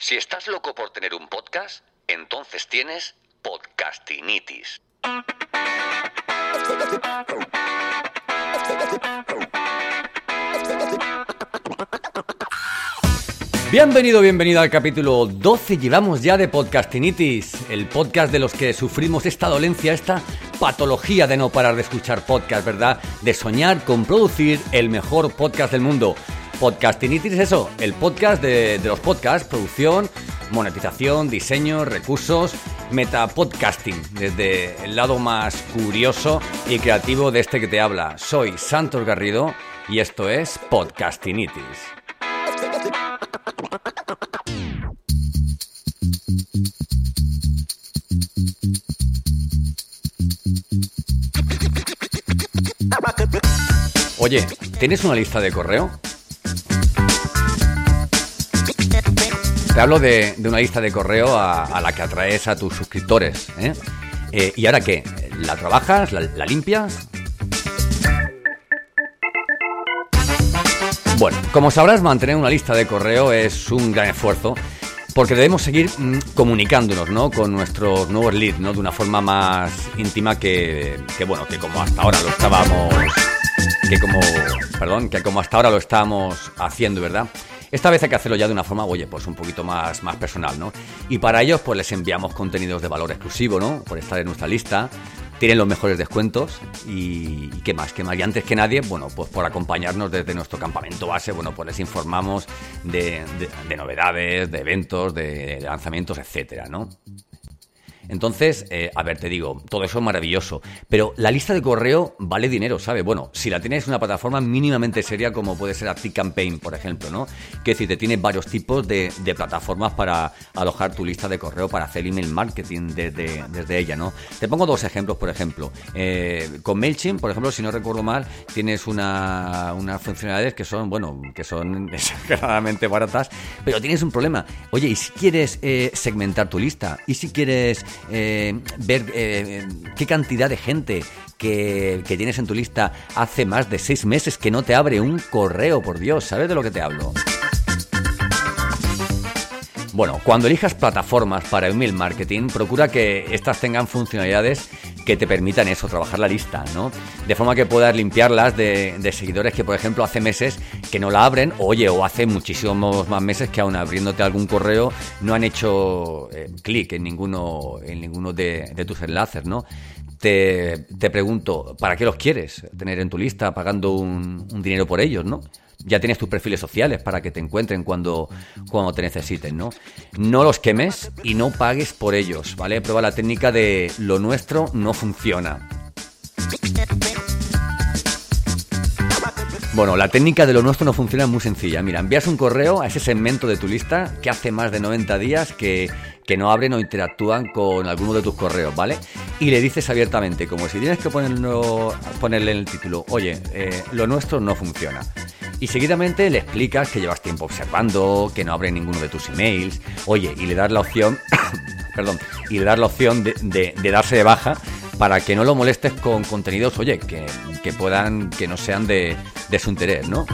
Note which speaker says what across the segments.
Speaker 1: Si estás loco por tener un podcast, entonces tienes podcastinitis.
Speaker 2: Bienvenido, bienvenido al capítulo 12. Llevamos ya de Podcastinitis, el podcast de los que sufrimos esta dolencia, esta patología de no parar de escuchar podcast, ¿verdad? De soñar con producir el mejor podcast del mundo. Podcastinitis es eso, el podcast de, los podcasts, producción, monetización, diseño, recursos, metapodcasting, desde el lado más curioso y creativo de este que te habla. Soy Santos Garrido y esto es Podcastinitis. Oye, ¿tienes una lista de correo? Te hablo de, una lista de correo a, a, la que atraes a tus suscriptores. ¿eh? Eh, ¿Y ahora qué? ¿La trabajas? ¿La, la limpias? Bueno, como sabrás, mantener una lista de correo es un gran esfuerzo porque debemos seguir mm, comunicándonos ¿no? con nuestros nuevos leads ¿no? de una forma más íntima que, que, bueno, que como hasta ahora lo estábamos, que como, perdón, que como hasta ahora lo estábamos haciendo, ¿verdad? Esta vez hay que hacerlo ya de una forma, oye, pues un poquito más, más personal, ¿no? Y para ellos, pues les enviamos contenidos de valor exclusivo, ¿no? Por estar en nuestra lista. Tienen los mejores descuentos y, y, qué más, qué más. Y antes que nadie, bueno, pues por acompañarnos desde nuestro campamento base, bueno, pues les informamos de, de, de novedades, de eventos, de lanzamientos, etcétera, ¿no? Entonces, eh, a ver, te digo, todo eso es maravilloso, pero la lista de correo vale dinero, ¿sabes? Bueno, si la tienes en una plataforma mínimamente seria como puede ser ActiveCampaign, por ejemplo, ¿no? Que decir, te tiene varios tipos de, plataformas para alojar tu lista de correo, para hacer email marketing desde, desde ella, ¿no? Te pongo dos ejemplos, por ejemplo. Eh, con MailChimp, por ejemplo, si no recuerdo mal, tienes una, unas funcionalidades que son, bueno, que son exageradamente baratas, pero tienes un problema. Oye, ¿y si quieres eh, segmentar tu lista? ¿Y si quieres eh, ver eh, qué cantidad de gente que, que, tienes en tu lista hace más de seis meses que no te abre un correo, por Dios, ¿sabes de lo que te hablo? Bueno, cuando elijas plataformas para email marketing, procura que estas tengan funcionalidades que te permitan eso, trabajar la lista, ¿no? De forma que puedas limpiarlas de, seguidores que, por ejemplo, hace meses que no la abren, oye, o hace muchísimos más meses que aún abriéndote algún correo no han hecho eh, clic en ninguno, en ninguno de tus enlaces, ¿no? Te, te, pregunto, ¿para qué los quieres tener en tu lista pagando un, dinero por ellos, no? ya tienes tus perfiles sociales para que te encuentren cuando, cuando te necesiten, ¿no? No los quemes y no pagues por ellos, ¿vale? Prueba la técnica de lo nuestro no funciona. Bueno, la técnica de lo nuestro no funciona muy sencilla. Mira, envías un correo a ese segmento de tu lista que hace más de 90 días que, que no abren o interactúan con alguno de tus correos, ¿vale? Y le dices abiertamente, como si tienes que ponerlo, ponerle en el título, oye, eh, lo nuestro no funciona. Y seguidamente le explicas que llevas tiempo observando, que no abre ninguno de tus emails, oye, y le das la opción, perdón, y le das la opción de, de, de darse de baja para que no lo molestes con contenidos, oye, que, puedan, que no sean de, de su interés, ¿no?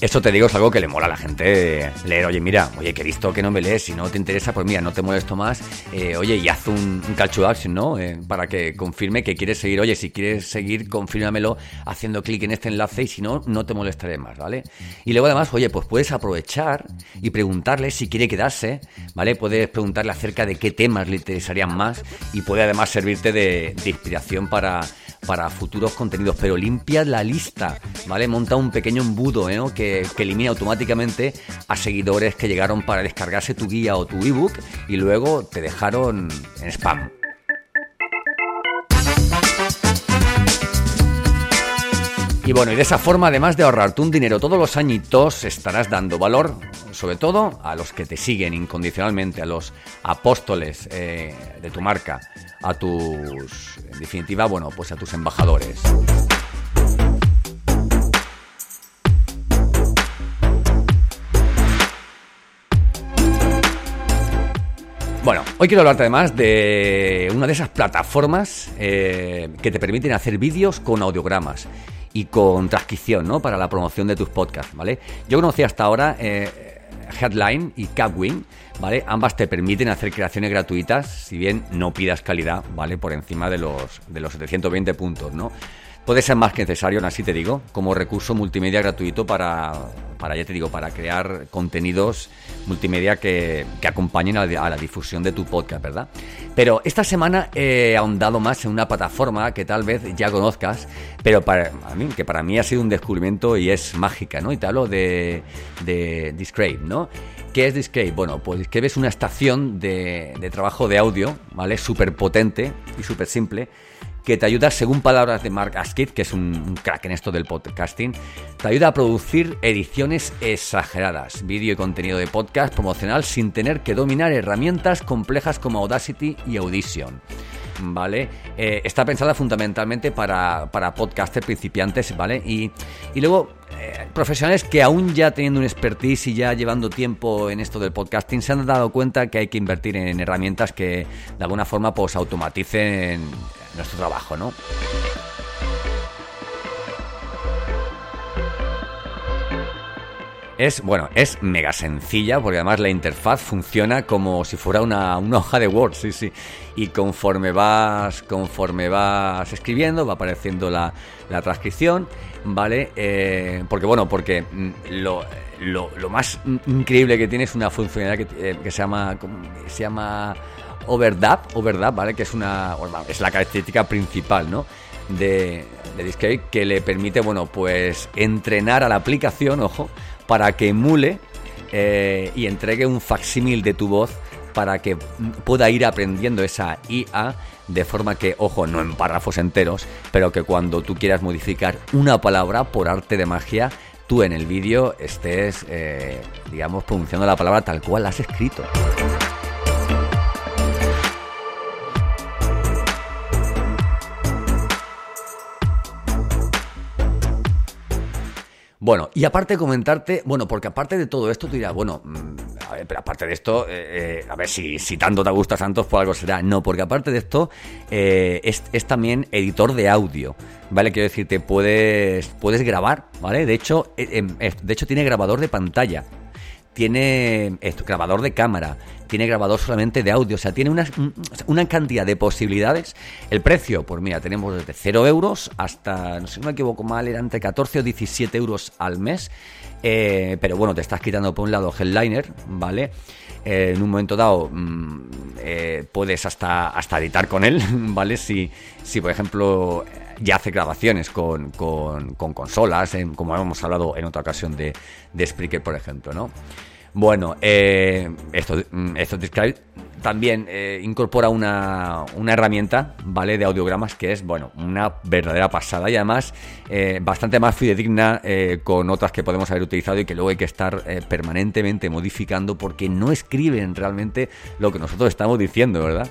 Speaker 2: Esto te digo es algo que le mola a la gente leer. Oye, mira, oye, que he visto que no me lees. Si no te interesa, pues mira, no te molesto más. Eh, oye, y haz un, un action, ¿no? Eh, para que confirme que quieres seguir. Oye, si quieres seguir, confírmamelo haciendo clic en este enlace y si no, no te molestaré más, ¿vale? Y luego además, oye, pues puedes aprovechar y preguntarle si quiere quedarse, ¿vale? Puedes preguntarle acerca de qué temas le interesarían más y puede además servirte de inspiración para, para futuros contenidos. Pero limpia la lista, ¿vale? Monta un pequeño embudo, ¿eh? Que que, elimina automáticamente a seguidores que llegaron para descargarse tu guía o tu ebook y luego te dejaron en spam. Y bueno, y de esa forma, además de ahorrarte un dinero todos los añitos, estarás dando valor, sobre todo a los que te siguen incondicionalmente, a los apóstoles eh, de tu marca, a tus, en definitiva, bueno, pues a tus embajadores. Bueno, hoy quiero hablarte además de una de esas plataformas eh, que te permiten hacer vídeos con audiogramas y con transcripción, ¿no? Para la promoción de tus podcasts, ¿vale? Yo conocí hasta ahora eh, Headline y Capwing, ¿vale? Ambas te permiten hacer creaciones gratuitas, si bien no pidas calidad, ¿vale? Por encima de los, de los 720 puntos, ¿no? Puede ser más que necesario, así te digo, como recurso multimedia gratuito para, para ya te digo, para crear contenidos multimedia que, acompañen a la, difusión de tu podcast, ¿verdad? Pero esta semana he ahondado más en una plataforma que tal vez ya conozcas, pero para a mí, que para mí ha sido un descubrimiento y es mágica, ¿no? Y te hablo de, de Discrape, ¿no? ¿Qué es Discrape? Bueno, pues que ves una estación de, de trabajo de audio, ¿vale? Súper potente y súper simple que te ayuda, según palabras de Mark Askit, que es un, crack en esto del podcasting, te ayuda a producir ediciones exageradas, vídeo y contenido de podcast promocional sin tener que dominar herramientas complejas como Audacity y Audition. ¿Vale? Eh, está pensada fundamentalmente para, para podcasters principiantes, ¿vale? Y, y luego eh, profesionales que aún ya teniendo un expertise y ya llevando tiempo en esto del podcasting se han dado cuenta que hay que invertir en herramientas que de alguna forma pues automaticen nuestro trabajo, ¿no? Es, bueno, es mega sencilla porque además la interfaz funciona como si fuera una, hoja de Word, sí, sí. Y conforme vas, conforme vas escribiendo, va apareciendo la, transcripción, ¿vale? Eh, porque, bueno, porque mm, lo, lo, más increíble que tiene es una funcionalidad que, eh, que se llama, se llama Overdub, Overdub, ¿vale? Que es una es la característica principal, ¿no? De, de que le permite, bueno, pues entrenar a la aplicación, ojo, para que emule eh, y entregue un facsímil de tu voz para que pueda ir aprendiendo esa IA de forma que, ojo, no en párrafos enteros, pero que cuando tú quieras modificar una palabra por arte de magia, tú en el vídeo estés, eh, digamos, pronunciando la palabra tal cual la has escrito. Bueno, y aparte comentarte, bueno, porque aparte de todo esto, tú dirás, bueno, mm, pero aparte de esto, eh, eh, a ver si, si tanto te gusta Santos, por algo será. No, porque aparte de esto, eh, es, es, también editor de audio, ¿vale? Quiero decirte, puedes, puedes grabar, ¿vale? De hecho, em, de hecho tiene grabador de pantalla tiene grabador de cámara, tiene grabador solamente de audio, o sea, tiene una, una cantidad de posibilidades. El precio, pues mira, tenemos desde 0 euros hasta, no sé si me equivoco mal, era entre 14 o 17 euros al mes. Eh, pero bueno, te estás quitando por un lado Headliner, ¿vale? Eh, en un momento dado mm, eh, puedes hasta, hasta editar con él, ¿vale? Si, si por ejemplo ya hace grabaciones con, con, consolas, como hemos hablado en otra ocasión de, de Spreaker, por ejemplo, ¿no? Bueno, eh, esto, mm, esto también eh, incorpora una, una, herramienta, ¿vale? De audiogramas que es, bueno, una verdadera pasada y además eh, bastante más fidedigna con otras que podemos haber utilizado y que luego hay que estar permanentemente modificando porque no escriben realmente lo que nosotros estamos diciendo, ¿verdad?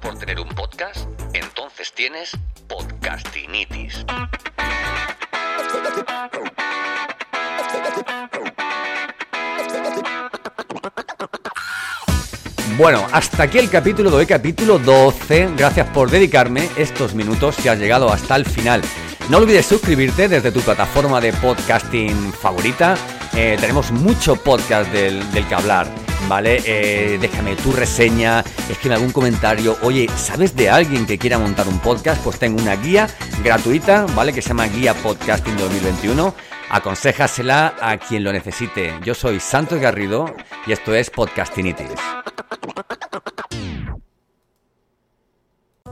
Speaker 1: Por tener un podcast, entonces tienes podcastinitis.
Speaker 2: Bueno, hasta aquí el capítulo de hoy, capítulo 12. Gracias por dedicarme estos minutos que has llegado hasta el final. No olvides suscribirte desde tu plataforma de podcasting favorita. Eh, tenemos mucho podcast del que hablar. ¿Vale? Eh, déjame tu reseña, escribe algún comentario. Oye, ¿sabes de alguien que quiera montar un podcast? Pues tengo una guía gratuita, ¿vale? Que se llama Guía Podcasting 2021. Aconséjasela a quien lo necesite. Yo soy Santos Garrido y esto es Podcastinitis.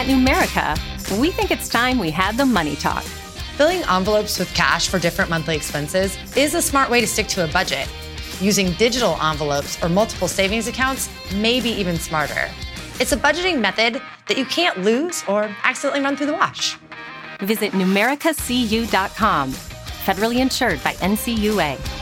Speaker 3: At Numerica, we think it's time we had the money talk.
Speaker 4: Filling envelopes with cash for different monthly expenses is a smart way to stick to a budget. Using digital envelopes or multiple savings accounts may be even smarter. It's a budgeting method that you can't lose or accidentally run through the wash.
Speaker 3: Visit numericacu.com. Federally insured by NCUA.